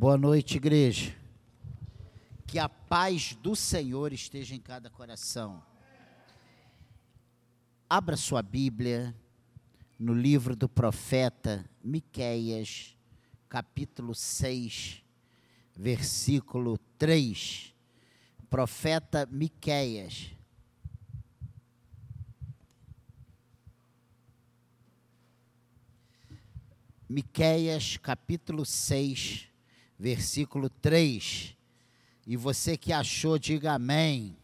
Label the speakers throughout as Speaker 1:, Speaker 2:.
Speaker 1: Boa noite, igreja. Que a paz do Senhor esteja em cada coração. Abra sua Bíblia no livro do profeta Miqueias, capítulo 6, versículo 3. Profeta Miqueias. Miqueias, capítulo 6, versículo 3. E você que achou, diga amém.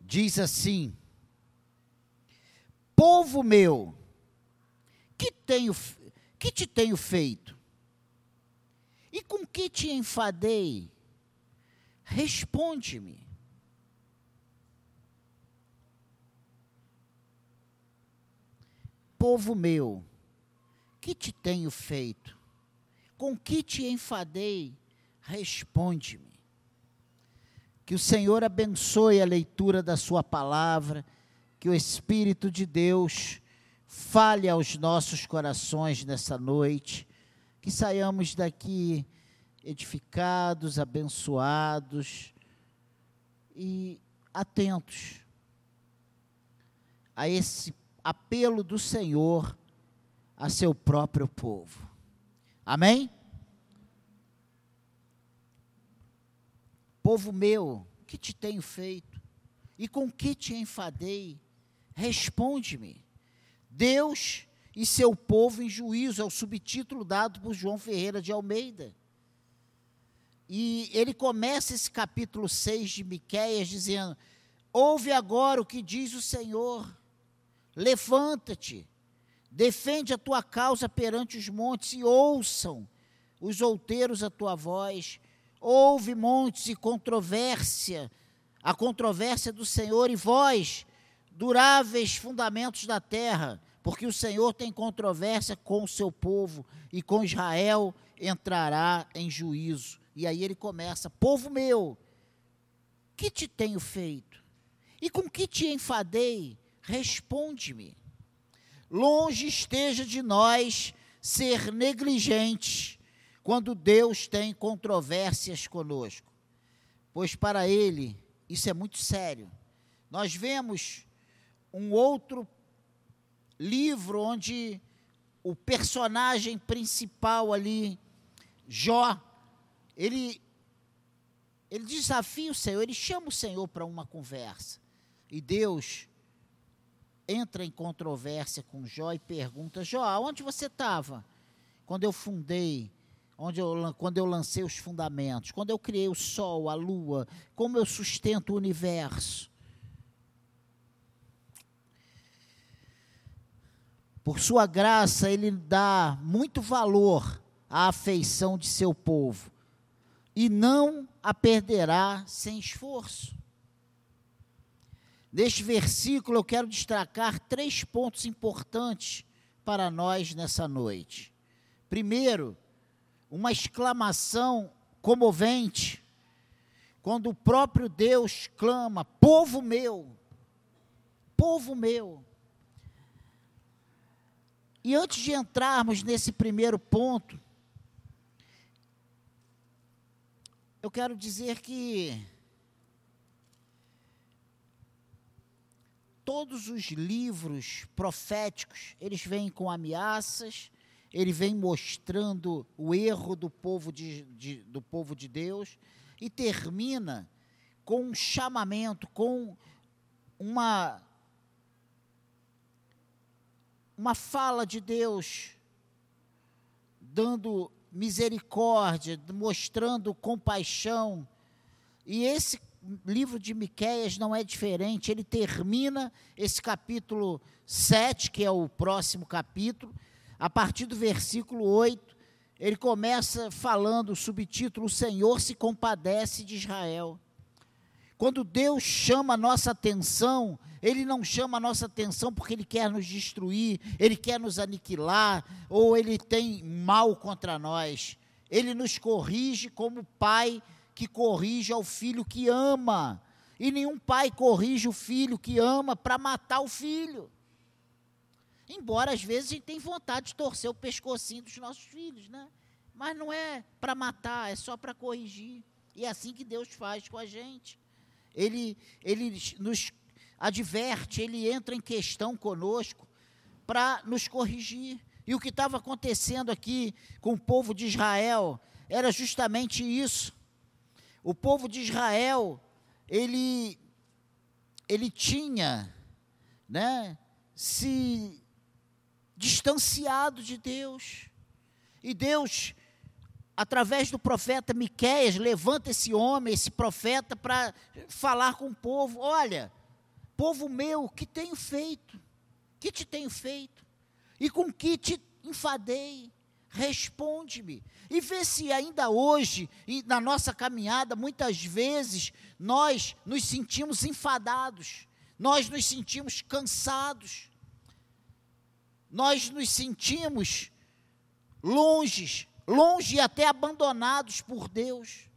Speaker 1: Diz assim: Povo meu, que tenho que te tenho feito? E com que te enfadei? Responde-me. Povo meu, que te tenho feito? Com que te enfadei? Responde-me. Que o Senhor abençoe a leitura da Sua palavra, que o Espírito de Deus fale aos nossos corações nessa noite, que saiamos daqui edificados, abençoados e atentos a esse apelo do Senhor a seu próprio povo. Amém? Povo meu, que te tenho feito? E com que te enfadei? Responde-me. Deus e seu povo em juízo, é o subtítulo dado por João Ferreira de Almeida. E ele começa esse capítulo 6 de Miquéias dizendo: Ouve agora o que diz o Senhor Levanta-te, defende a tua causa perante os montes e ouçam os outeiros a tua voz. Ouve montes e controvérsia, a controvérsia do Senhor e vós, duráveis fundamentos da terra, porque o Senhor tem controvérsia com o seu povo e com Israel entrará em juízo. E aí ele começa: Povo meu, que te tenho feito? E com que te enfadei? responde-me. Longe esteja de nós ser negligentes quando Deus tem controvérsias conosco, pois para Ele isso é muito sério. Nós vemos um outro livro onde o personagem principal ali, Jó, ele, ele desafia o Senhor, ele chama o Senhor para uma conversa. E Deus entra em controvérsia com Jó e pergunta: Jó, onde você estava quando eu fundei, onde eu, quando eu lancei os fundamentos, quando eu criei o sol, a lua, como eu sustento o universo? Por sua graça, ele dá muito valor à afeição de seu povo e não a perderá sem esforço. Neste versículo eu quero destacar três pontos importantes para nós nessa noite. Primeiro, uma exclamação comovente, quando o próprio Deus clama: Povo meu, povo meu. E antes de entrarmos nesse primeiro ponto, eu quero dizer que todos os livros proféticos, eles vêm com ameaças, ele vem mostrando o erro do povo de, de, do povo de Deus e termina com um chamamento, com uma uma fala de Deus dando misericórdia, mostrando compaixão. E esse livro de Miqueias não é diferente, ele termina esse capítulo 7, que é o próximo capítulo, a partir do versículo 8, ele começa falando o subtítulo: O Senhor se compadece de Israel. Quando Deus chama a nossa atenção, Ele não chama a nossa atenção porque Ele quer nos destruir, Ele quer nos aniquilar, ou Ele tem mal contra nós. Ele nos corrige como Pai que corrige ao filho que ama. E nenhum pai corrige o filho que ama para matar o filho. Embora às vezes a gente tenha vontade de torcer o pescocinho dos nossos filhos, né? Mas não é para matar, é só para corrigir. E é assim que Deus faz com a gente. Ele, ele nos adverte, ele entra em questão conosco para nos corrigir. E o que estava acontecendo aqui com o povo de Israel era justamente isso. O povo de Israel, ele, ele tinha né, se distanciado de Deus. E Deus, através do profeta Miqueias, levanta esse homem, esse profeta, para falar com o povo: olha, povo meu, que tenho feito? Que te tenho feito? E com que te enfadei? Responde-me. E vê se ainda hoje, na nossa caminhada, muitas vezes, nós nos sentimos enfadados, nós nos sentimos cansados, nós nos sentimos longe, longe e até abandonados por Deus.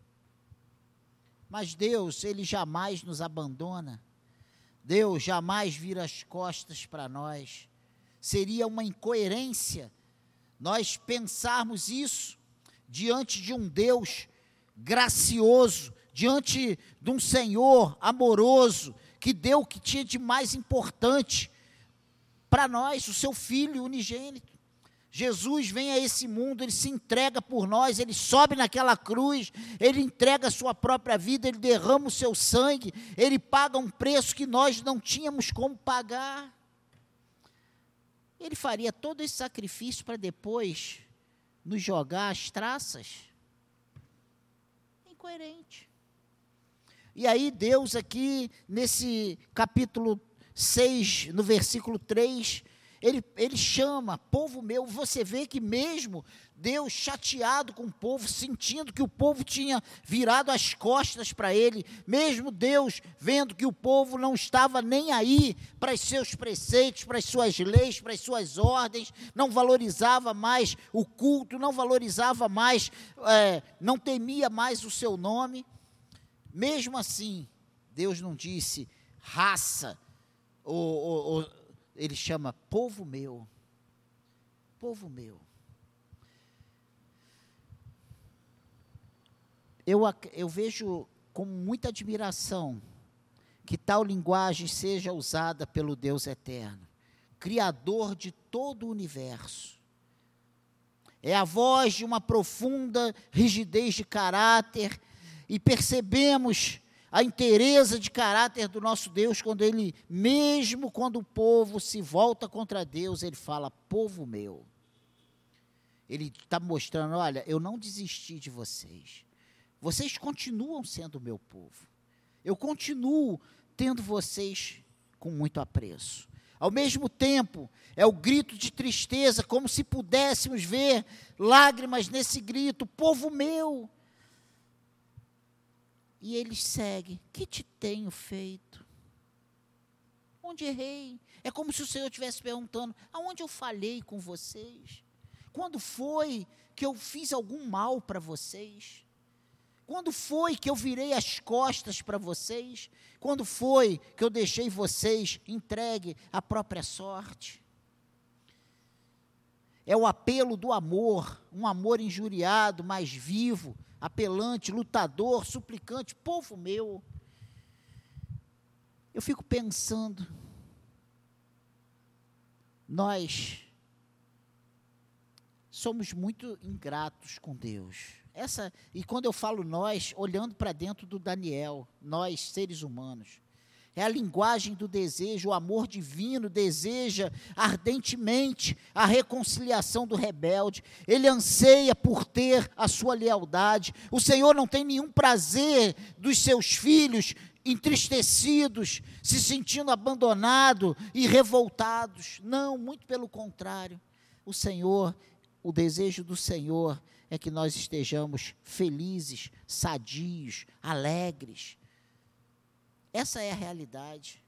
Speaker 1: Mas Deus, Ele jamais nos abandona. Deus jamais vira as costas para nós. Seria uma incoerência nós pensarmos isso diante de um Deus gracioso, diante de um Senhor amoroso, que deu o que tinha de mais importante para nós, o seu Filho unigênito. Jesus vem a esse mundo, ele se entrega por nós, ele sobe naquela cruz, ele entrega a sua própria vida, ele derrama o seu sangue, ele paga um preço que nós não tínhamos como pagar. Ele faria todo esse sacrifício para depois nos jogar as traças? Incoerente. E aí, Deus, aqui nesse capítulo 6, no versículo 3, ele, ele chama, povo meu, você vê que mesmo Deus chateado com o povo, sentindo que o povo tinha virado as costas para ele, mesmo Deus vendo que o povo não estava nem aí para os seus preceitos, para as suas leis, para as suas ordens, não valorizava mais o culto, não valorizava mais, é, não temia mais o seu nome, mesmo assim, Deus não disse raça, ou, ou, ou ele chama povo meu. Povo meu. Eu, eu vejo com muita admiração que tal linguagem seja usada pelo Deus eterno, Criador de todo o universo. É a voz de uma profunda rigidez de caráter, e percebemos a inteireza de caráter do nosso Deus, quando ele, mesmo quando o povo se volta contra Deus, ele fala: povo meu. Ele está mostrando: olha, eu não desisti de vocês. Vocês continuam sendo meu povo. Eu continuo tendo vocês com muito apreço. Ao mesmo tempo, é o grito de tristeza, como se pudéssemos ver lágrimas nesse grito: povo meu, e ele segue: Que te tenho feito? Onde errei? É como se o Senhor estivesse perguntando: Aonde eu falhei com vocês? Quando foi que eu fiz algum mal para vocês? Quando foi que eu virei as costas para vocês? Quando foi que eu deixei vocês entregue à própria sorte? É o apelo do amor, um amor injuriado, mais vivo, apelante, lutador, suplicante, povo meu. Eu fico pensando, nós somos muito ingratos com Deus. Essa, e quando eu falo nós, olhando para dentro do Daniel, nós seres humanos, é a linguagem do desejo, o amor divino deseja ardentemente a reconciliação do rebelde. Ele anseia por ter a sua lealdade. O Senhor não tem nenhum prazer dos seus filhos entristecidos, se sentindo abandonados e revoltados. Não, muito pelo contrário. O Senhor, o desejo do Senhor é que nós estejamos felizes, sadios, alegres essa é a realidade.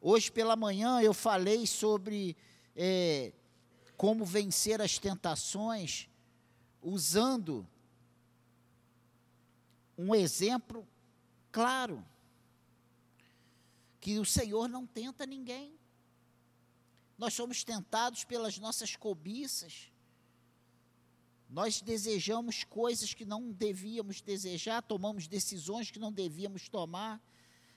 Speaker 1: Hoje pela manhã eu falei sobre é, como vencer as tentações usando um exemplo claro. Que o Senhor não tenta ninguém. nós somos tentados pelas nossas cobiças. Nós desejamos coisas que não devíamos desejar, tomamos decisões que não devíamos tomar,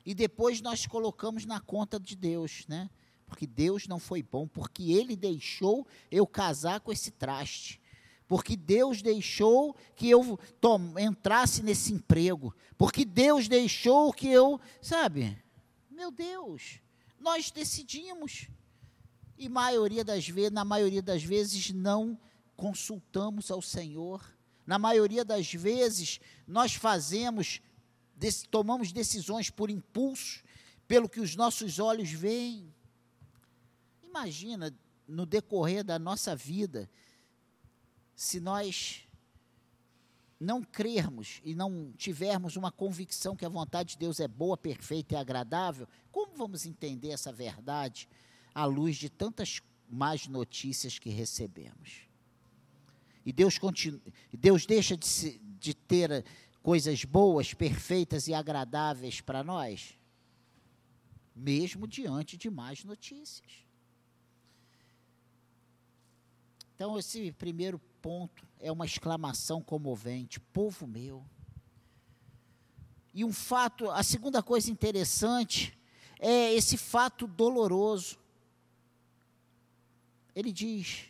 Speaker 1: e depois nós colocamos na conta de Deus, né? Porque Deus não foi bom, porque Ele deixou eu casar com esse traste porque Deus deixou que eu tom, entrasse nesse emprego, porque Deus deixou que eu, sabe? Meu Deus, nós decidimos. E maioria das vezes, na maioria das vezes não consultamos ao Senhor. Na maioria das vezes nós fazemos, tomamos decisões por impulso, pelo que os nossos olhos veem. Imagina no decorrer da nossa vida, se nós não crermos e não tivermos uma convicção que a vontade de Deus é boa, perfeita e agradável, como vamos entender essa verdade à luz de tantas más notícias que recebemos? E Deus, continua, Deus deixa de, se, de ter coisas boas, perfeitas e agradáveis para nós, mesmo diante de más notícias. Então, esse primeiro ponto é uma exclamação comovente: povo meu. E um fato, a segunda coisa interessante é esse fato doloroso. Ele diz: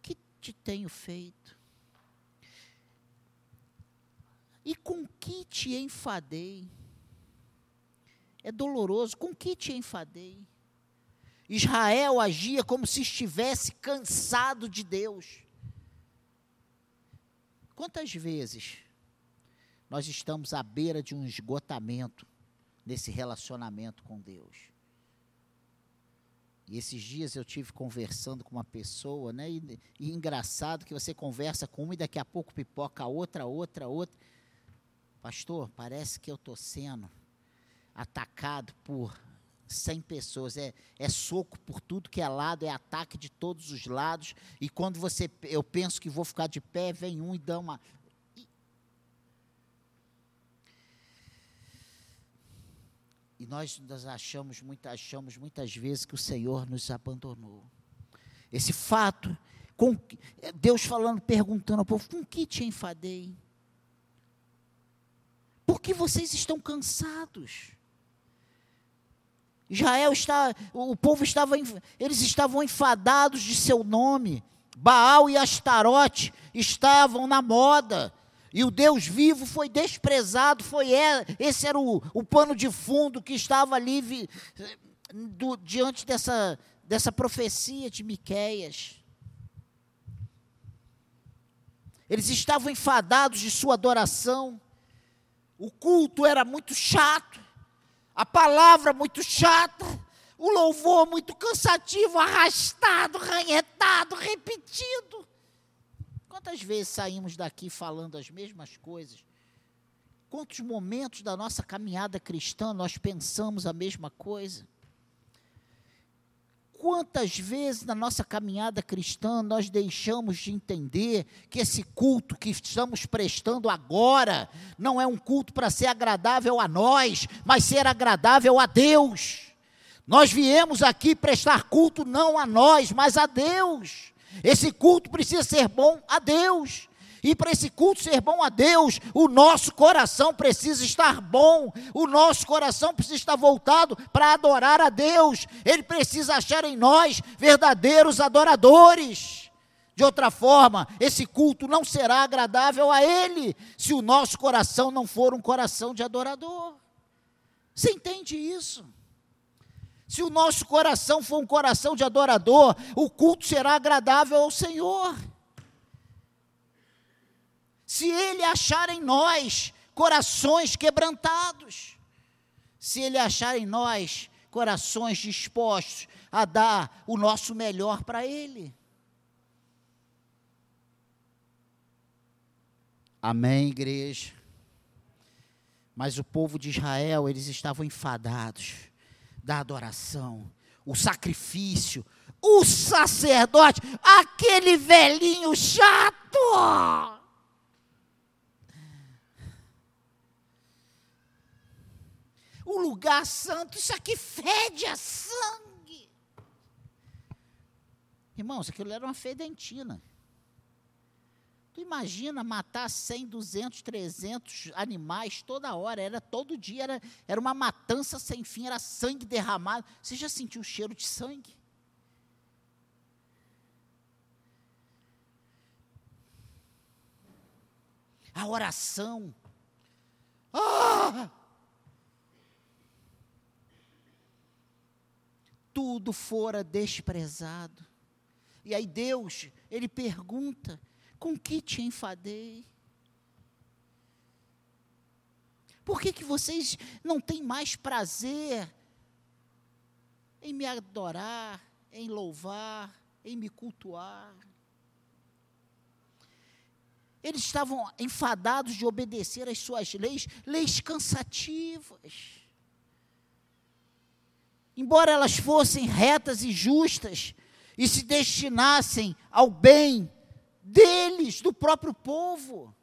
Speaker 1: Que te tenho feito? E com que te enfadei? É doloroso, com que te enfadei? Israel agia como se estivesse cansado de Deus. Quantas vezes nós estamos à beira de um esgotamento nesse relacionamento com Deus? E esses dias eu tive conversando com uma pessoa, né? E, e engraçado que você conversa com uma e daqui a pouco pipoca outra, outra, outra. Pastor, parece que eu estou sendo atacado por 100 pessoas, é, é soco por tudo que é lado, é ataque de todos os lados, e quando você, eu penso que vou ficar de pé, vem um e dá uma... E nós, nós achamos, muito, achamos muitas vezes que o Senhor nos abandonou. Esse fato, com, Deus falando, perguntando ao povo, com que te enfadei? Por que vocês estão cansados? Israel está, o povo estava, eles estavam enfadados de seu nome. Baal e Astarote estavam na moda. E o Deus vivo foi desprezado, foi é, esse era o, o pano de fundo que estava ali vi, do, diante dessa, dessa profecia de Miqueias. Eles estavam enfadados de sua adoração. O culto era muito chato a palavra muito chata, o louvor muito cansativo, arrastado, ranhetado, repetido. Quantas vezes saímos daqui falando as mesmas coisas? Quantos momentos da nossa caminhada cristã nós pensamos a mesma coisa? Quantas vezes na nossa caminhada cristã nós deixamos de entender que esse culto que estamos prestando agora não é um culto para ser agradável a nós, mas ser agradável a Deus? Nós viemos aqui prestar culto não a nós, mas a Deus. Esse culto precisa ser bom a Deus. E para esse culto ser bom a Deus, o nosso coração precisa estar bom, o nosso coração precisa estar voltado para adorar a Deus, ele precisa achar em nós verdadeiros adoradores. De outra forma, esse culto não será agradável a Ele, se o nosso coração não for um coração de adorador. Você entende isso? Se o nosso coração for um coração de adorador, o culto será agradável ao Senhor se Ele achar em nós corações quebrantados, se Ele achar em nós corações dispostos a dar o nosso melhor para Ele. Amém, igreja. Mas o povo de Israel, eles estavam enfadados da adoração, o sacrifício, o sacerdote, aquele velhinho chato. O lugar santo, isso aqui fede a sangue. Irmãos, aquilo era uma fedentina. Tu imagina matar 100, 200, 300 animais toda hora, era todo dia, era, era uma matança sem fim, era sangue derramado. Você já sentiu o cheiro de sangue? A oração. Ah! Tudo fora desprezado. E aí Deus, ele pergunta: com que te enfadei? Por que, que vocês não têm mais prazer em me adorar, em louvar, em me cultuar? Eles estavam enfadados de obedecer às suas leis, leis cansativas. Embora elas fossem retas e justas e se destinassem ao bem deles, do próprio povo.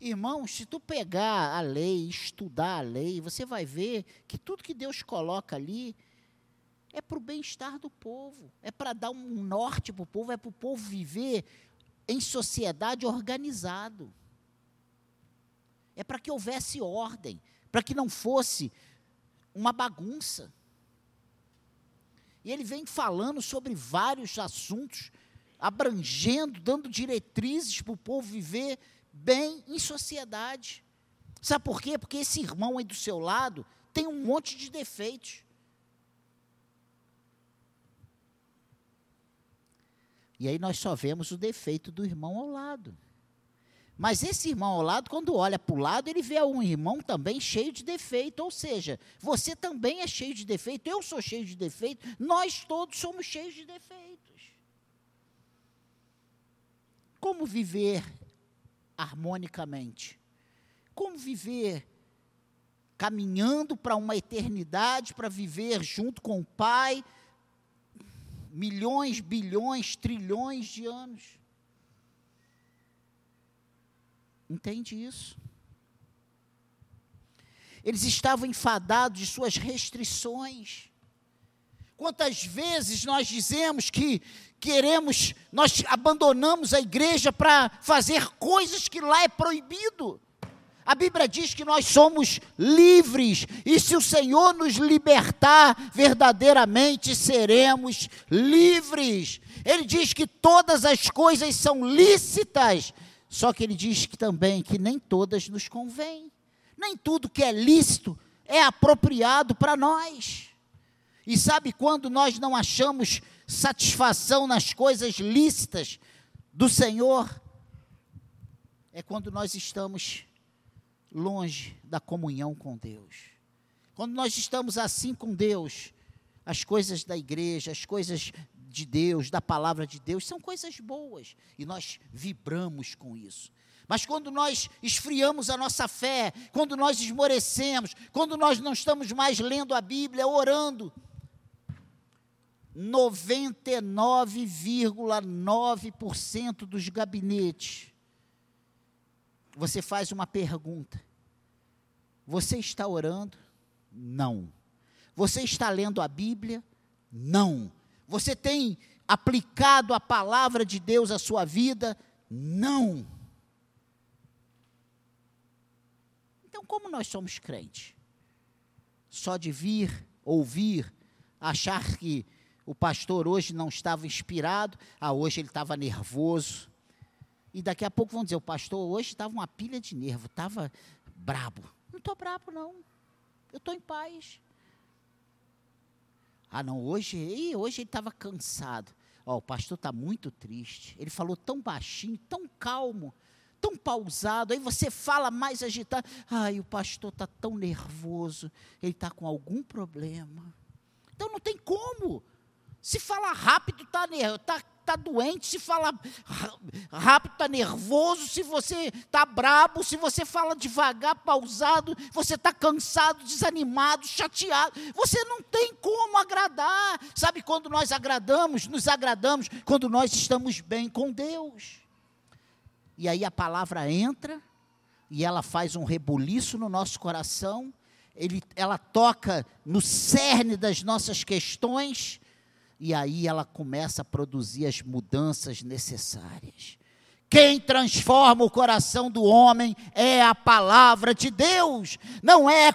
Speaker 1: Irmãos, se tu pegar a lei, estudar a lei, você vai ver que tudo que Deus coloca ali é para o bem-estar do povo, é para dar um norte para o povo, é para o povo viver em sociedade organizado. É para que houvesse ordem, para que não fosse uma bagunça. E ele vem falando sobre vários assuntos abrangendo, dando diretrizes para o povo viver bem em sociedade. Sabe por quê? Porque esse irmão aí do seu lado tem um monte de defeitos. E aí nós só vemos o defeito do irmão ao lado. Mas esse irmão ao lado, quando olha para o lado, ele vê um irmão também cheio de defeito. Ou seja, você também é cheio de defeito, eu sou cheio de defeito, nós todos somos cheios de defeito. Como viver harmonicamente? Como viver caminhando para uma eternidade, para viver junto com o Pai, milhões, bilhões, trilhões de anos? Entende isso? Eles estavam enfadados de suas restrições. Quantas vezes nós dizemos que queremos, nós abandonamos a igreja para fazer coisas que lá é proibido. A Bíblia diz que nós somos livres, e se o Senhor nos libertar, verdadeiramente seremos livres. Ele diz que todas as coisas são lícitas, só que ele diz que também que nem todas nos convêm. Nem tudo que é lícito é apropriado para nós. E sabe quando nós não achamos satisfação nas coisas lícitas do Senhor? É quando nós estamos longe da comunhão com Deus. Quando nós estamos assim com Deus, as coisas da igreja, as coisas de Deus, da palavra de Deus, são coisas boas e nós vibramos com isso. Mas quando nós esfriamos a nossa fé, quando nós esmorecemos, quando nós não estamos mais lendo a Bíblia, orando, 99,9% dos gabinetes, você faz uma pergunta: Você está orando? Não. Você está lendo a Bíblia? Não. Você tem aplicado a palavra de Deus à sua vida? Não. Então, como nós somos crentes? Só de vir, ouvir, achar que o pastor hoje não estava inspirado, ah, hoje ele estava nervoso. E daqui a pouco vão dizer, o pastor hoje estava uma pilha de nervo, estava brabo. Não estou brabo, não. Eu estou em paz. Ah, não, hoje, hoje ele estava cansado. Ó, o pastor está muito triste. Ele falou tão baixinho, tão calmo, tão pausado. Aí você fala mais agitado. Ai, o pastor está tão nervoso. Ele está com algum problema. Então não tem como. Se fala rápido, está tá, tá doente. Se fala rápido, está nervoso. Se você está brabo, se você fala devagar, pausado, você está cansado, desanimado, chateado. Você não tem como agradar. Sabe quando nós agradamos? Nos agradamos quando nós estamos bem com Deus. E aí a palavra entra e ela faz um rebuliço no nosso coração. Ele, ela toca no cerne das nossas questões e aí ela começa a produzir as mudanças necessárias. Quem transforma o coração do homem é a palavra de Deus, não é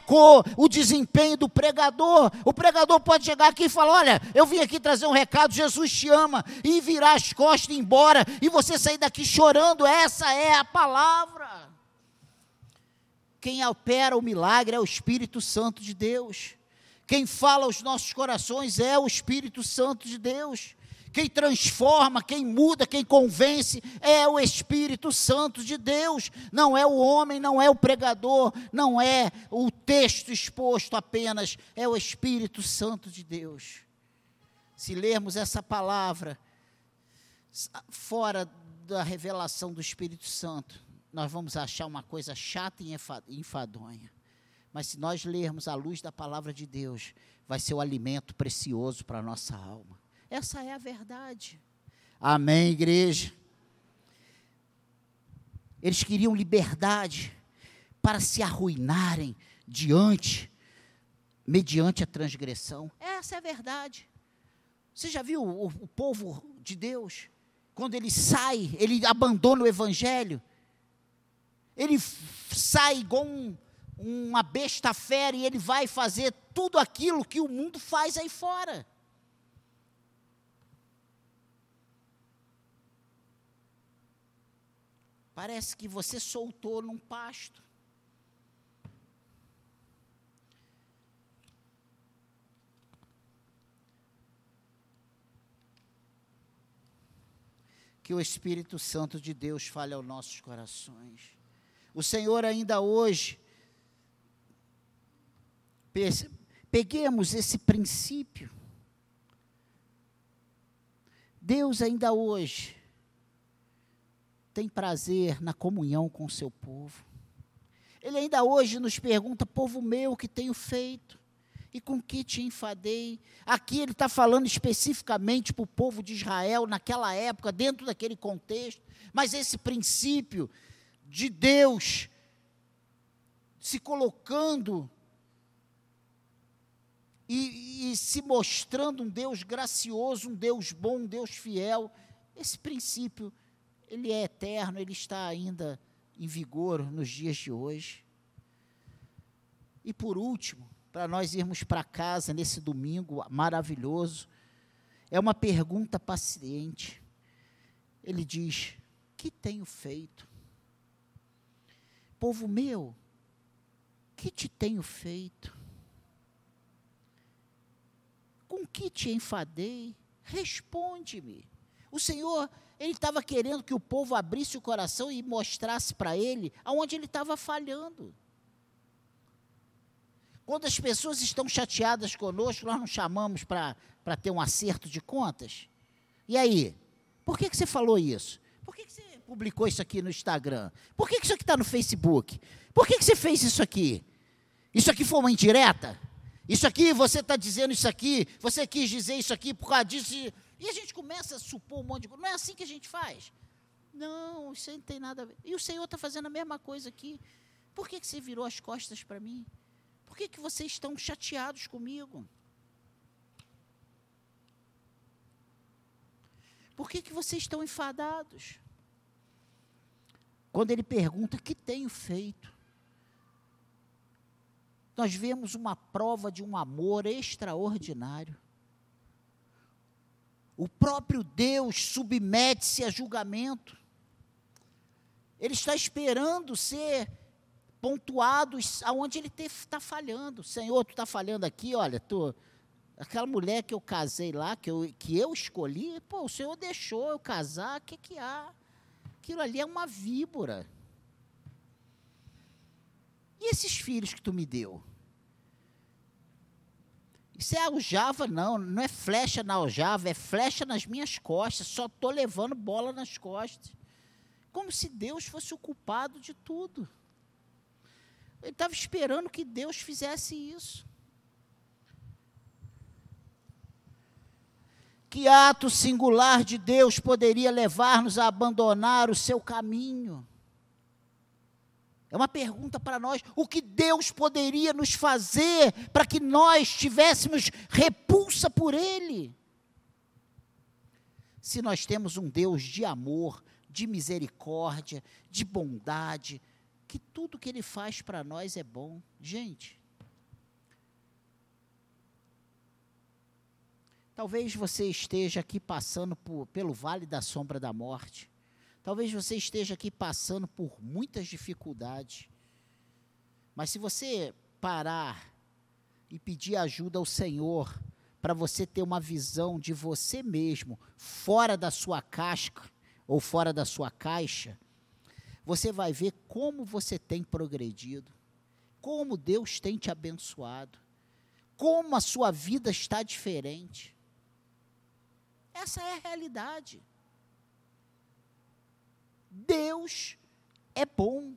Speaker 1: o desempenho do pregador. O pregador pode chegar aqui e falar: Olha, eu vim aqui trazer um recado, Jesus te ama, e virar as costas e ir embora, e você sair daqui chorando. Essa é a palavra. Quem opera o milagre é o Espírito Santo de Deus. Quem fala aos nossos corações é o Espírito Santo de Deus. Quem transforma, quem muda, quem convence é o Espírito Santo de Deus. Não é o homem, não é o pregador, não é o texto exposto apenas, é o Espírito Santo de Deus. Se lermos essa palavra fora da revelação do Espírito Santo, nós vamos achar uma coisa chata e enfadonha. Mas se nós lermos à luz da palavra de Deus, vai ser o alimento precioso para a nossa alma. Essa é a verdade. Amém, igreja? Eles queriam liberdade para se arruinarem diante, mediante a transgressão. Essa é a verdade. Você já viu o, o povo de Deus? Quando ele sai, ele abandona o evangelho, ele sai igual um, uma besta fera e ele vai fazer tudo aquilo que o mundo faz aí fora. Parece que você soltou num pasto. Que o Espírito Santo de Deus fale aos nossos corações. O Senhor ainda hoje, peguemos esse princípio. Deus ainda hoje tem prazer na comunhão com o seu povo. Ele ainda hoje nos pergunta: povo meu, que tenho feito? E com que te enfadei? Aqui ele está falando especificamente para o povo de Israel, naquela época, dentro daquele contexto. Mas esse princípio de Deus se colocando e, e, se mostrando um Deus gracioso, um Deus bom, um Deus fiel, esse princípio ele é eterno, ele está ainda em vigor nos dias de hoje. E por último, para nós irmos para casa nesse domingo maravilhoso, é uma pergunta paciente. Ele diz: Que tenho feito? Povo meu, que te tenho feito? Com que te enfadei? Responde-me. O Senhor ele estava querendo que o povo abrisse o coração e mostrasse para ele aonde ele estava falhando. Quando as pessoas estão chateadas conosco, nós não chamamos para ter um acerto de contas. E aí? Por que, que você falou isso? Por que, que você publicou isso aqui no Instagram? Por que, que isso aqui está no Facebook? Por que, que você fez isso aqui? Isso aqui foi uma indireta? Isso aqui, você está dizendo isso aqui, você quis dizer isso aqui por causa disso. E a gente começa a supor um monte de coisa. Não é assim que a gente faz. Não, isso não tem nada a ver. E o Senhor está fazendo a mesma coisa aqui. Por que, que você virou as costas para mim? Por que, que vocês estão chateados comigo? Por que, que vocês estão enfadados? Quando ele pergunta: que tenho feito? Nós vemos uma prova de um amor extraordinário. O próprio Deus submete-se a julgamento. Ele está esperando ser pontuado aonde ele está falhando. Senhor, tu está falhando aqui, olha, tu, aquela mulher que eu casei lá, que eu, que eu escolhi, pô, o Senhor deixou eu casar, o que, que há? Aquilo ali é uma víbora. Esses filhos que tu me deu? Isso é aljava, não. Não é flecha na aljava, é flecha nas minhas costas. Só estou levando bola nas costas. Como se Deus fosse o culpado de tudo. Ele estava esperando que Deus fizesse isso. Que ato singular de Deus poderia levar-nos a abandonar o seu caminho? É uma pergunta para nós: o que Deus poderia nos fazer para que nós tivéssemos repulsa por Ele? se nós temos um Deus de amor, de misericórdia, de bondade, que tudo que Ele faz para nós é bom. Gente, talvez você esteja aqui passando por, pelo vale da sombra da morte. Talvez você esteja aqui passando por muitas dificuldades. Mas se você parar e pedir ajuda ao Senhor, para você ter uma visão de você mesmo, fora da sua casca ou fora da sua caixa, você vai ver como você tem progredido, como Deus tem te abençoado, como a sua vida está diferente. Essa é a realidade. Deus é bom,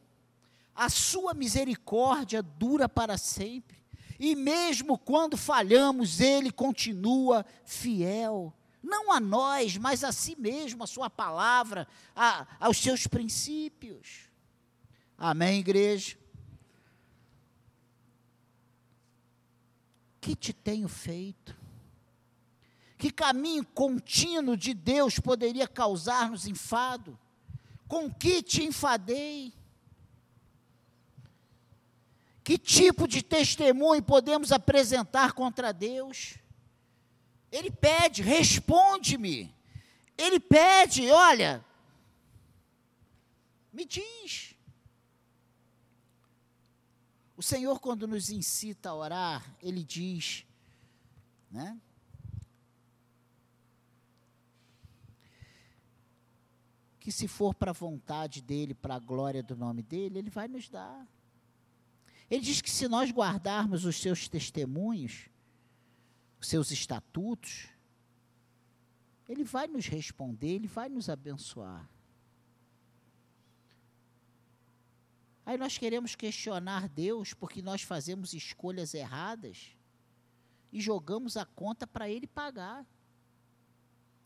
Speaker 1: a sua misericórdia dura para sempre. E mesmo quando falhamos, Ele continua fiel. Não a nós, mas a si mesmo, a Sua palavra, a, aos seus princípios. Amém, igreja? Que te tenho feito? Que caminho contínuo de Deus poderia causar-nos enfado? Com que te enfadei? Que tipo de testemunho podemos apresentar contra Deus? Ele pede, responde-me. Ele pede, olha, me diz. O Senhor, quando nos incita a orar, Ele diz, né? Que se for para a vontade dEle, para a glória do nome dEle, Ele vai nos dar. Ele diz que se nós guardarmos os seus testemunhos, os seus estatutos, ele vai nos responder, ele vai nos abençoar. Aí nós queremos questionar Deus porque nós fazemos escolhas erradas e jogamos a conta para ele pagar.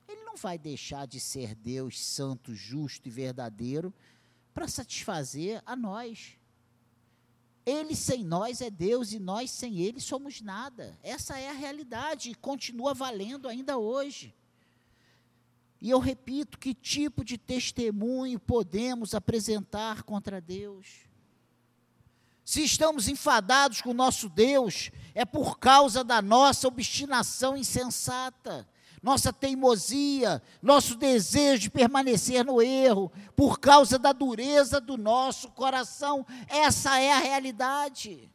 Speaker 1: Ele não vai deixar de ser Deus santo, justo e verdadeiro para satisfazer a nós. Ele sem nós é Deus e nós sem Ele somos nada. Essa é a realidade e continua valendo ainda hoje. E eu repito: que tipo de testemunho podemos apresentar contra Deus? Se estamos enfadados com o nosso Deus, é por causa da nossa obstinação insensata nossa teimosia, nosso desejo de permanecer no erro, por causa da dureza do nosso coração. Essa é a realidade.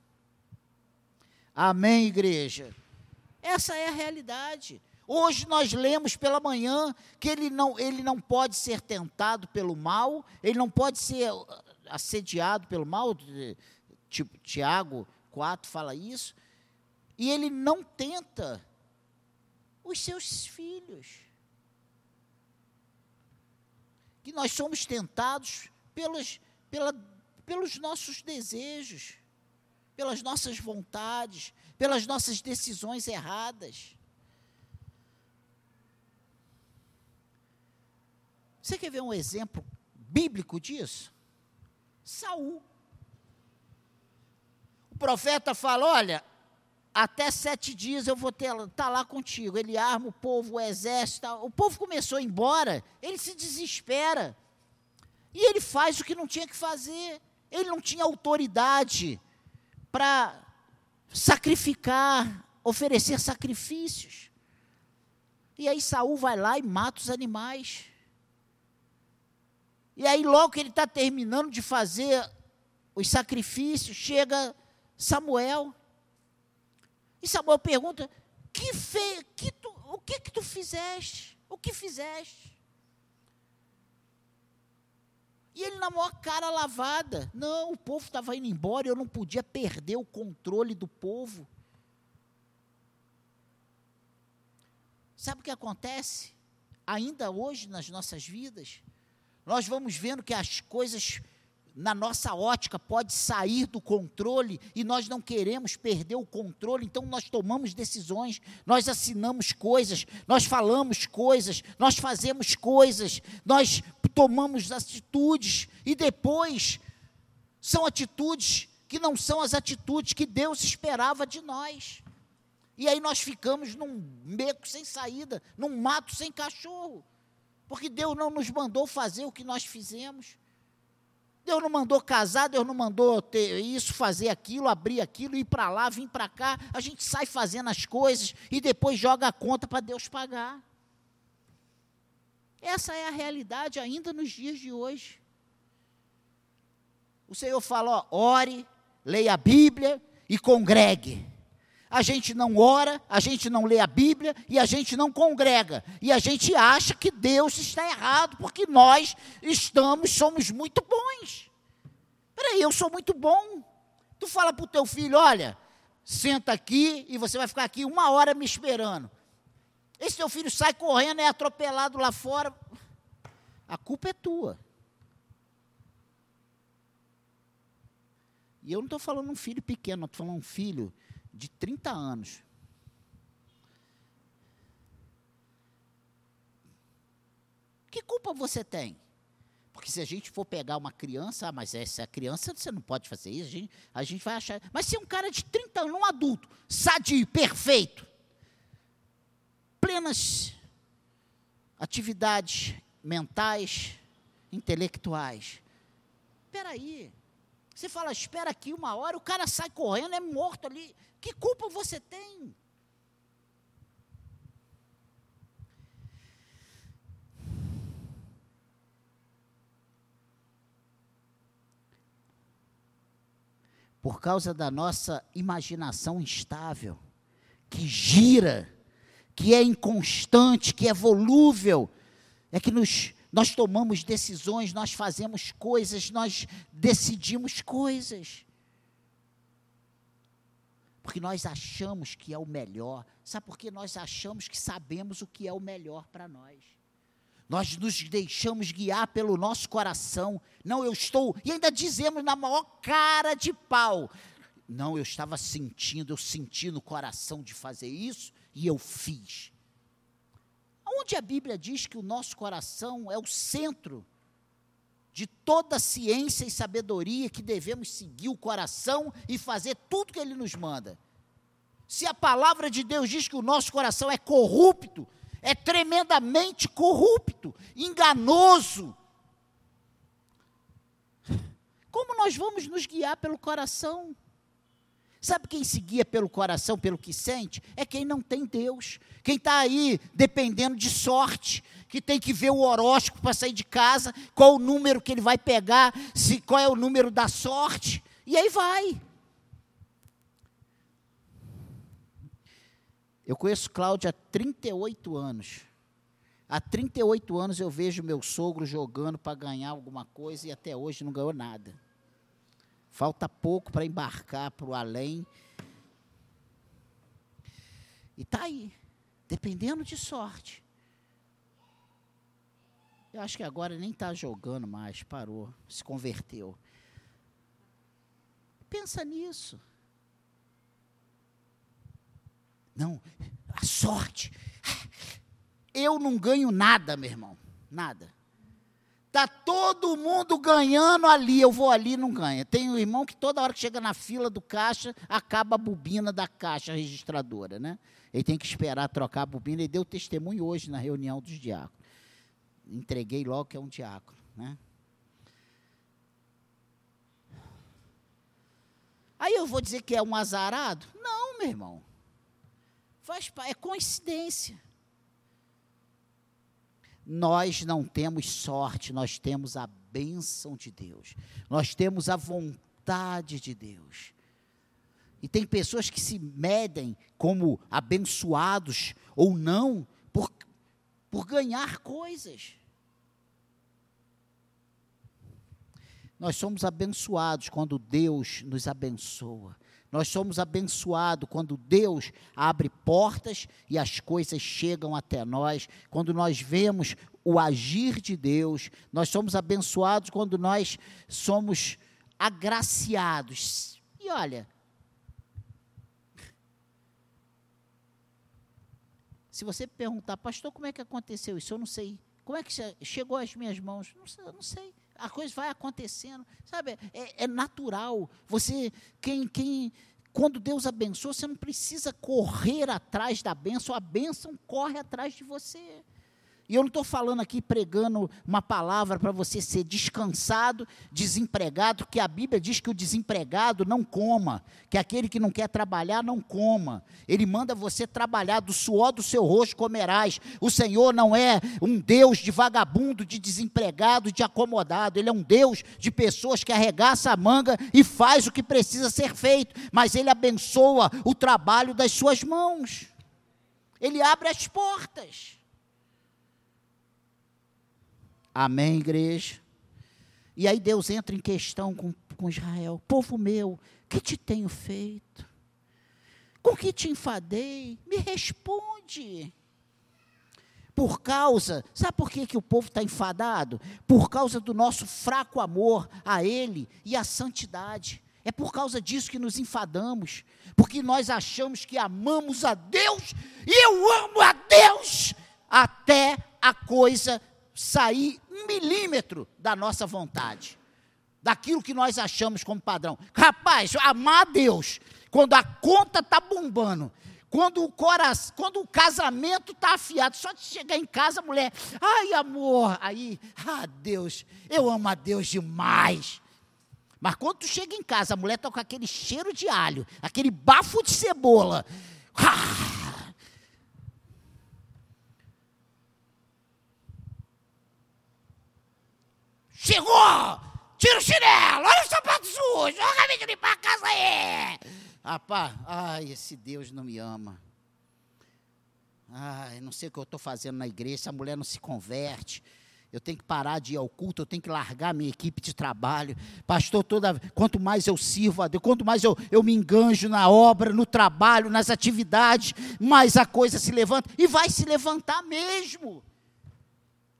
Speaker 1: Amém, igreja? Essa é a realidade. Hoje nós lemos pela manhã que ele não, ele não pode ser tentado pelo mal, ele não pode ser assediado pelo mal, tipo, Tiago 4 fala isso, e ele não tenta os seus filhos. Que nós somos tentados pelos, pela, pelos nossos desejos, pelas nossas vontades, pelas nossas decisões erradas. Você quer ver um exemplo bíblico disso? Saul. O profeta fala: olha, até sete dias eu vou estar tá lá contigo. Ele arma o povo, o exército. O povo começou a ir embora, ele se desespera. E ele faz o que não tinha que fazer. Ele não tinha autoridade para sacrificar, oferecer sacrifícios. E aí Saul vai lá e mata os animais. E aí, logo que ele está terminando de fazer os sacrifícios, chega Samuel. E Samuel pergunta: que fe, que tu, o que que tu fizeste? O que fizeste? E ele na maior cara lavada. Não, o povo estava indo embora, eu não podia perder o controle do povo. Sabe o que acontece? Ainda hoje nas nossas vidas, nós vamos vendo que as coisas na nossa ótica, pode sair do controle e nós não queremos perder o controle, então nós tomamos decisões, nós assinamos coisas, nós falamos coisas, nós fazemos coisas, nós tomamos atitudes e depois são atitudes que não são as atitudes que Deus esperava de nós. E aí nós ficamos num beco sem saída, num mato sem cachorro. Porque Deus não nos mandou fazer o que nós fizemos. Deus não mandou casar, Deus não mandou ter isso, fazer aquilo, abrir aquilo, ir para lá, vir para cá. A gente sai fazendo as coisas e depois joga a conta para Deus pagar. Essa é a realidade ainda nos dias de hoje. O Senhor fala: ó, ore, leia a Bíblia e congregue. A gente não ora, a gente não lê a Bíblia e a gente não congrega. E a gente acha que Deus está errado, porque nós estamos, somos muito bons. Peraí, eu sou muito bom. Tu fala para o teu filho: olha, senta aqui e você vai ficar aqui uma hora me esperando. Esse teu filho sai correndo, é atropelado lá fora. A culpa é tua. E eu não estou falando um filho pequeno, estou falando um filho de 30 anos. Que culpa você tem? Porque se a gente for pegar uma criança, ah, mas essa criança você não pode fazer isso, a gente, a gente vai achar. Mas se um cara de 30 anos, um adulto, sadio, perfeito, plenas atividades mentais, intelectuais. Espera aí. Você fala, espera aqui uma hora, o cara sai correndo, é morto ali. Que culpa você tem? Por causa da nossa imaginação instável, que gira, que é inconstante, que é volúvel, é que nos nós tomamos decisões, nós fazemos coisas, nós decidimos coisas. Porque nós achamos que é o melhor. Sabe por que nós achamos que sabemos o que é o melhor para nós? Nós nos deixamos guiar pelo nosso coração. Não, eu estou. E ainda dizemos na maior cara de pau. Não, eu estava sentindo, eu senti no coração de fazer isso e eu fiz. Onde a Bíblia diz que o nosso coração é o centro de toda ciência e sabedoria, que devemos seguir o coração e fazer tudo que ele nos manda. Se a palavra de Deus diz que o nosso coração é corrupto, é tremendamente corrupto, enganoso, como nós vamos nos guiar pelo coração? Sabe quem se guia pelo coração, pelo que sente? É quem não tem Deus. Quem está aí dependendo de sorte, que tem que ver o horóscopo para sair de casa, qual o número que ele vai pegar, se, qual é o número da sorte, e aí vai. Eu conheço Cláudia há 38 anos. Há 38 anos eu vejo meu sogro jogando para ganhar alguma coisa e até hoje não ganhou nada. Falta pouco para embarcar para o além. E está aí, dependendo de sorte. Eu acho que agora nem está jogando mais, parou, se converteu. Pensa nisso. Não, a sorte. Eu não ganho nada, meu irmão. Nada. Está todo mundo ganhando ali, eu vou ali e não ganha. Tem um irmão que toda hora que chega na fila do caixa, acaba a bobina da caixa registradora, né? Ele tem que esperar trocar a bobina. Ele deu testemunho hoje na reunião dos diáconos. Entreguei logo que é um diácono, né? Aí eu vou dizer que é um azarado? Não, meu irmão. Faz, é coincidência nós não temos sorte, nós temos a bênção de Deus, nós temos a vontade de Deus. E tem pessoas que se medem como abençoados ou não por, por ganhar coisas. Nós somos abençoados quando Deus nos abençoa. Nós somos abençoados quando Deus abre portas e as coisas chegam até nós, quando nós vemos o agir de Deus. Nós somos abençoados quando nós somos agraciados. E olha, se você perguntar, pastor, como é que aconteceu isso? Eu não sei. Como é que chegou às minhas mãos? Não sei. Não sei a coisa vai acontecendo, sabe? É, é natural. Você, quem, quem, quando Deus abençoa, você não precisa correr atrás da bênção, a bênção corre atrás de você. E eu não estou falando aqui pregando uma palavra para você ser descansado, desempregado, que a Bíblia diz que o desempregado não coma, que aquele que não quer trabalhar não coma. Ele manda você trabalhar, do suor do seu rosto comerás. O Senhor não é um Deus de vagabundo, de desempregado, de acomodado. Ele é um Deus de pessoas que arregaça a manga e faz o que precisa ser feito, mas Ele abençoa o trabalho das suas mãos. Ele abre as portas. Amém, igreja? E aí Deus entra em questão com, com Israel: Povo meu, que te tenho feito? Com que te enfadei? Me responde. Por causa, sabe por que, que o povo está enfadado? Por causa do nosso fraco amor a Ele e à santidade. É por causa disso que nos enfadamos, porque nós achamos que amamos a Deus, e eu amo a Deus, até a coisa sair um milímetro da nossa vontade, daquilo que nós achamos como padrão. Rapaz, amar a Deus, quando a conta está bombando, quando o coração, quando o casamento está afiado, só de chegar em casa, a mulher, ai amor, aí, ah Deus, eu amo a Deus demais. Mas quando tu chega em casa, a mulher está com aquele cheiro de alho, aquele bafo de cebola. Ah, Chegou! Tira o chinelo! Olha o sapato sujo! Acabei de limpar a casa aí! Rapaz, ai, esse Deus não me ama. Ai, não sei o que eu estou fazendo na igreja, essa mulher não se converte. Eu tenho que parar de ir ao culto, eu tenho que largar minha equipe de trabalho. Pastor, toda, quanto mais eu sirvo a Deus, quanto mais eu, eu me enganjo na obra, no trabalho, nas atividades, mais a coisa se levanta. E vai se levantar mesmo.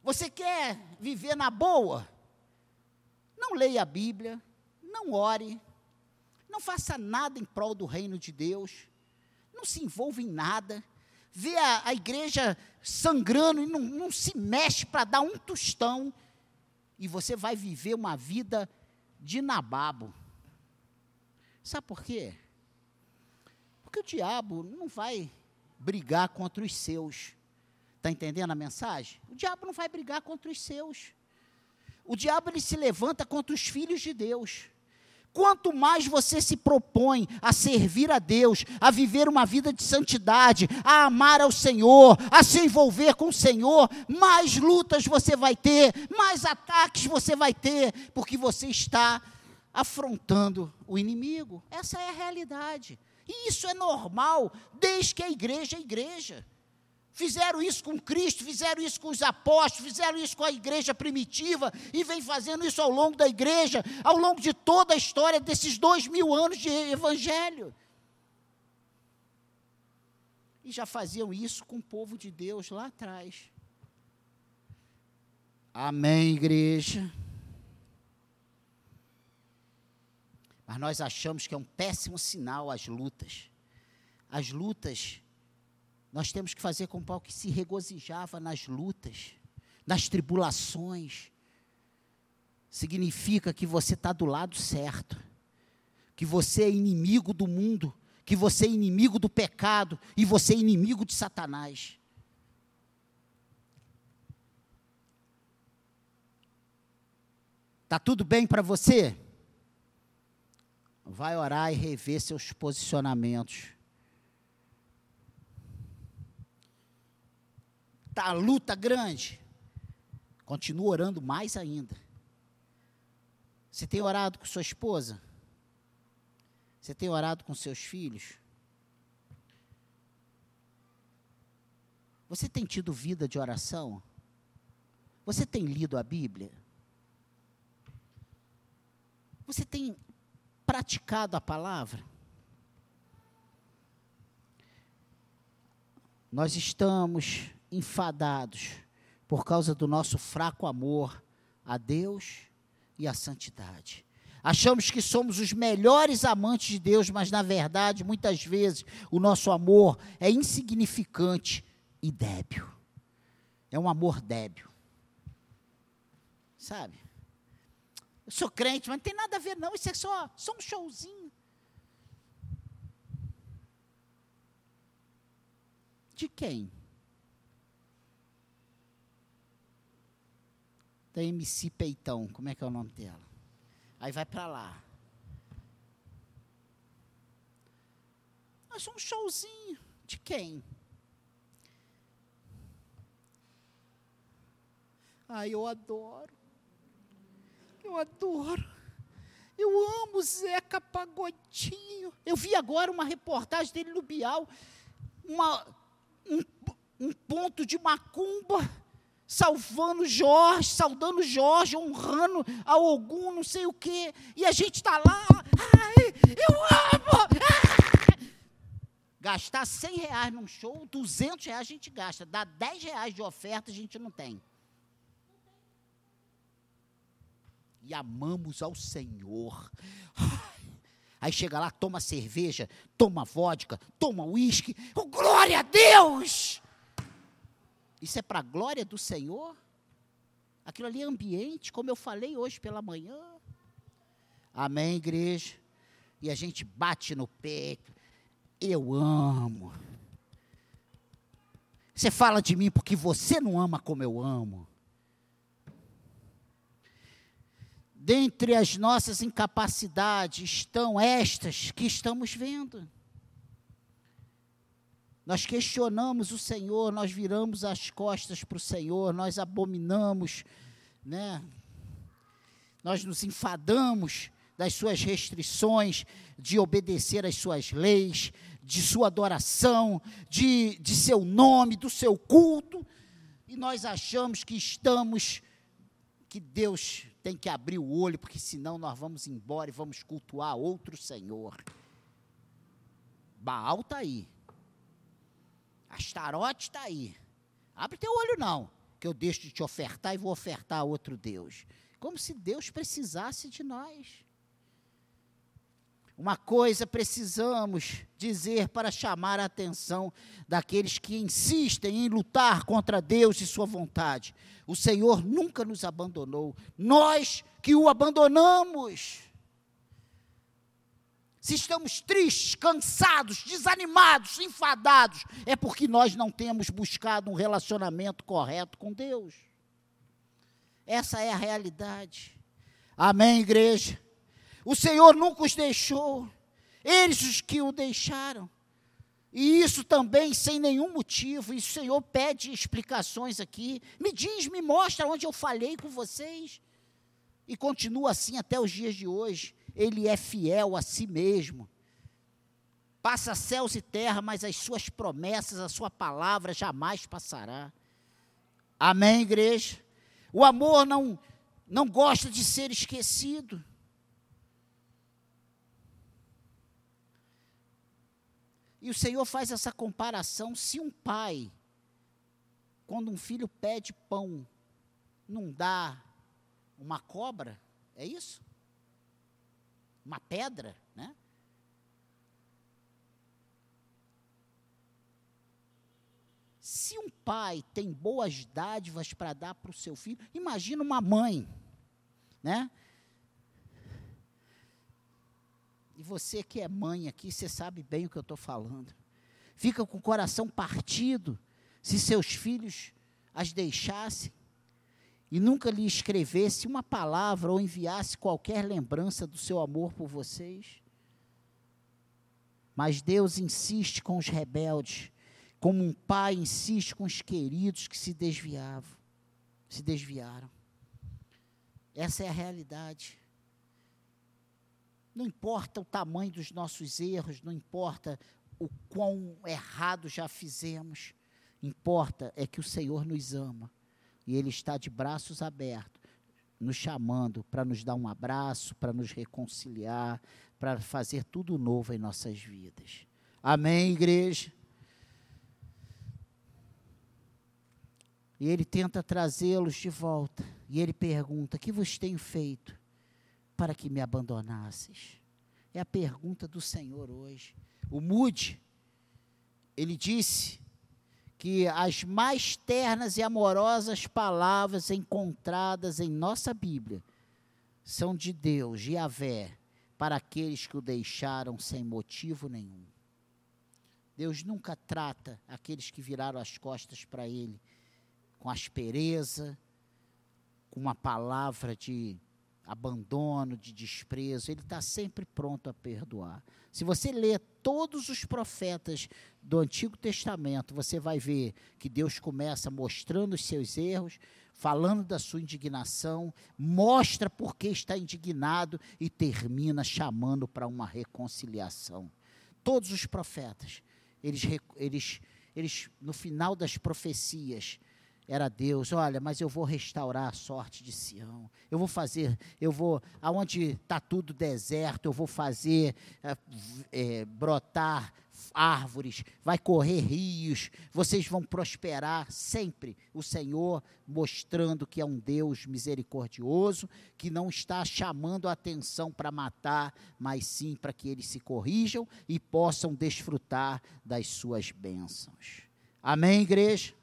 Speaker 1: Você quer viver na boa? Não leia a Bíblia, não ore, não faça nada em prol do reino de Deus, não se envolva em nada, vê a, a igreja sangrando e não, não se mexe para dar um tostão, e você vai viver uma vida de nababo. Sabe por quê? Porque o diabo não vai brigar contra os seus. Está entendendo a mensagem? O diabo não vai brigar contra os seus. O diabo ele se levanta contra os filhos de Deus. Quanto mais você se propõe a servir a Deus, a viver uma vida de santidade, a amar ao Senhor, a se envolver com o Senhor, mais lutas você vai ter, mais ataques você vai ter, porque você está afrontando o inimigo. Essa é a realidade. E isso é normal, desde que a igreja é igreja. Fizeram isso com Cristo, fizeram isso com os apóstolos, fizeram isso com a igreja primitiva e vem fazendo isso ao longo da igreja, ao longo de toda a história desses dois mil anos de evangelho. E já faziam isso com o povo de Deus lá atrás. Amém, igreja. Mas nós achamos que é um péssimo sinal as lutas. As lutas nós temos que fazer com Paulo que se regozijava nas lutas, nas tribulações. Significa que você está do lado certo, que você é inimigo do mundo, que você é inimigo do pecado e você é inimigo de Satanás. Tá tudo bem para você? Vai orar e rever seus posicionamentos. Está a luta grande, continua orando mais ainda. Você tem orado com sua esposa? Você tem orado com seus filhos? Você tem tido vida de oração? Você tem lido a Bíblia? Você tem praticado a palavra? Nós estamos enfadados por causa do nosso fraco amor a Deus e à santidade. Achamos que somos os melhores amantes de Deus, mas na verdade, muitas vezes, o nosso amor é insignificante e débil. É um amor débil. Sabe? Eu sou crente, mas não tem nada a ver, não. Isso é só, só um showzinho. De quem? Da MC Peitão. Como é que é o nome dela? Aí vai para lá. Mas um showzinho. De quem? Ai, eu adoro. Eu adoro. Eu amo Zeca Pagodinho. Eu vi agora uma reportagem dele no Bial. Uma, um, um ponto de macumba salvando Jorge, saudando Jorge, honrando a Ogum, não sei o quê. E a gente está lá, ai, eu amo! Gastar 100 reais num show, 200 reais a gente gasta. Dá 10 reais de oferta, a gente não tem. E amamos ao Senhor. Aí chega lá, toma cerveja, toma vodka, toma uísque. Oh, glória a Deus! Isso é para a glória do Senhor? Aquilo ali é ambiente, como eu falei hoje pela manhã. Amém, igreja? E a gente bate no peito. Eu amo. Você fala de mim porque você não ama como eu amo. Dentre as nossas incapacidades estão estas que estamos vendo. Nós questionamos o Senhor, nós viramos as costas para o Senhor, nós abominamos, né? Nós nos enfadamos das suas restrições, de obedecer às suas leis, de sua adoração, de, de seu nome, do seu culto, e nós achamos que estamos, que Deus tem que abrir o olho, porque senão nós vamos embora e vamos cultuar outro Senhor. Baal está aí. Astarote está aí. Abre teu olho não, que eu deixo de te ofertar e vou ofertar a outro Deus. Como se Deus precisasse de nós. Uma coisa precisamos dizer para chamar a atenção daqueles que insistem em lutar contra Deus e Sua vontade. O Senhor nunca nos abandonou, nós que o abandonamos. Se estamos tristes, cansados, desanimados, enfadados, é porque nós não temos buscado um relacionamento correto com Deus. Essa é a realidade. Amém, igreja? O Senhor nunca os deixou, eles os que o deixaram. E isso também sem nenhum motivo, e o Senhor pede explicações aqui. Me diz, me mostra onde eu falhei com vocês. E continua assim até os dias de hoje ele é fiel a si mesmo. Passa céus e terra, mas as suas promessas, a sua palavra jamais passará. Amém, igreja? O amor não, não gosta de ser esquecido. E o Senhor faz essa comparação: se um pai, quando um filho pede pão, não dá uma cobra, é isso? Uma pedra, né? Se um pai tem boas dádivas para dar para o seu filho, imagina uma mãe, né? E você que é mãe aqui, você sabe bem o que eu estou falando. Fica com o coração partido se seus filhos as deixassem e nunca lhe escrevesse uma palavra ou enviasse qualquer lembrança do seu amor por vocês. Mas Deus insiste com os rebeldes, como um pai insiste com os queridos que se desviavam, se desviaram. Essa é a realidade. Não importa o tamanho dos nossos erros, não importa o quão errado já fizemos, importa é que o Senhor nos ama e Ele está de braços abertos, nos chamando para nos dar um abraço, para nos reconciliar, para fazer tudo novo em nossas vidas. Amém, igreja? E ele tenta trazê-los de volta. E ele pergunta: Que vos tenho feito para que me abandonasses? É a pergunta do Senhor hoje. O Mude, ele disse que as mais ternas e amorosas palavras encontradas em nossa Bíblia são de Deus, Yahvé, para aqueles que o deixaram sem motivo nenhum. Deus nunca trata aqueles que viraram as costas para Ele com aspereza, com uma palavra de abandono, de desprezo, ele está sempre pronto a perdoar. Se você ler todos os profetas do Antigo Testamento, você vai ver que Deus começa mostrando os seus erros, falando da sua indignação, mostra por que está indignado e termina chamando para uma reconciliação. Todos os profetas, eles, eles, eles no final das profecias, era Deus, olha, mas eu vou restaurar a sorte de Sião. Eu vou fazer, eu vou, aonde está tudo deserto, eu vou fazer é, é, brotar árvores, vai correr rios, vocês vão prosperar sempre. O Senhor mostrando que é um Deus misericordioso, que não está chamando a atenção para matar, mas sim para que eles se corrijam e possam desfrutar das suas bênçãos. Amém, igreja?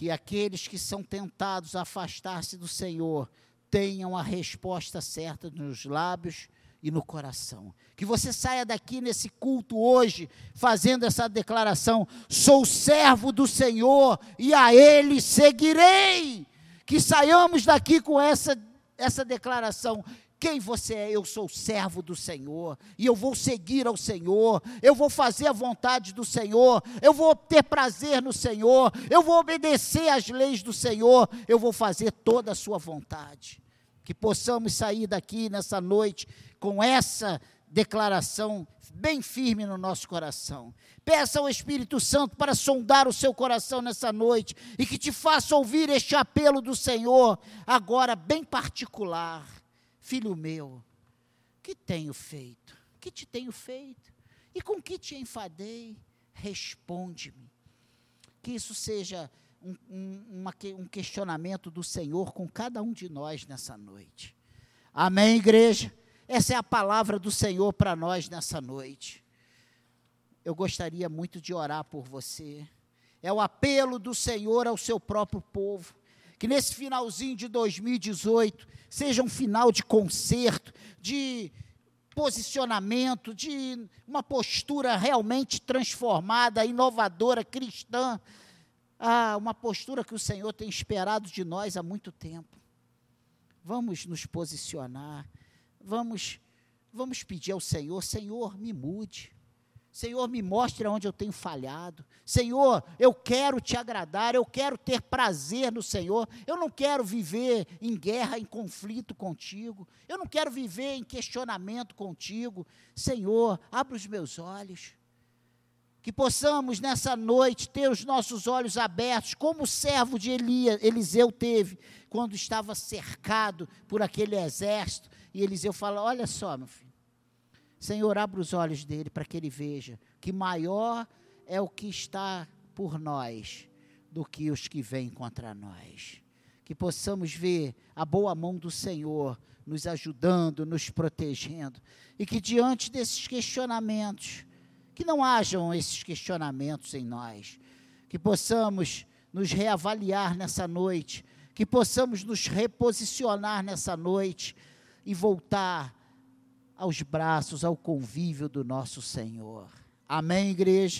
Speaker 1: Que aqueles que são tentados a afastar-se do Senhor tenham a resposta certa nos lábios e no coração. Que você saia daqui nesse culto hoje fazendo essa declaração: sou servo do Senhor e a Ele seguirei. Que saiamos daqui com essa, essa declaração: quem você é? Eu sou servo do Senhor e eu vou seguir ao Senhor, eu vou fazer a vontade do Senhor, eu vou ter prazer no Senhor, eu vou obedecer às leis do Senhor, eu vou fazer toda a Sua vontade. Que possamos sair daqui nessa noite com essa declaração bem firme no nosso coração. Peça ao Espírito Santo para sondar o seu coração nessa noite e que te faça ouvir este apelo do Senhor, agora bem particular Filho meu, que tenho feito? Que te tenho feito? E com que te enfadei? Responde-me. Que isso seja um, um, uma, um questionamento do Senhor com cada um de nós nessa noite. Amém, igreja? Essa é a palavra do Senhor para nós nessa noite. Eu gostaria muito de orar por você. É o apelo do Senhor ao seu próprio povo. Que nesse finalzinho de 2018 seja um final de conserto, de posicionamento, de uma postura realmente transformada, inovadora, cristã. Ah, uma postura que o Senhor tem esperado de nós há muito tempo. Vamos nos posicionar, vamos, vamos pedir ao Senhor: Senhor, me mude. Senhor, me mostre onde eu tenho falhado. Senhor, eu quero te agradar, eu quero ter prazer no Senhor. Eu não quero viver em guerra, em conflito contigo. Eu não quero viver em questionamento contigo. Senhor, abra os meus olhos. Que possamos nessa noite ter os nossos olhos abertos, como o servo de Elia, Eliseu teve, quando estava cercado por aquele exército. E Eliseu fala: Olha só, meu filho Senhor, abra os olhos dele para que ele veja que maior é o que está por nós do que os que vêm contra nós. Que possamos ver a boa mão do Senhor nos ajudando, nos protegendo. E que diante desses questionamentos, que não hajam esses questionamentos em nós, que possamos nos reavaliar nessa noite, que possamos nos reposicionar nessa noite e voltar aos braços, ao convívio do nosso Senhor. Amém, igreja?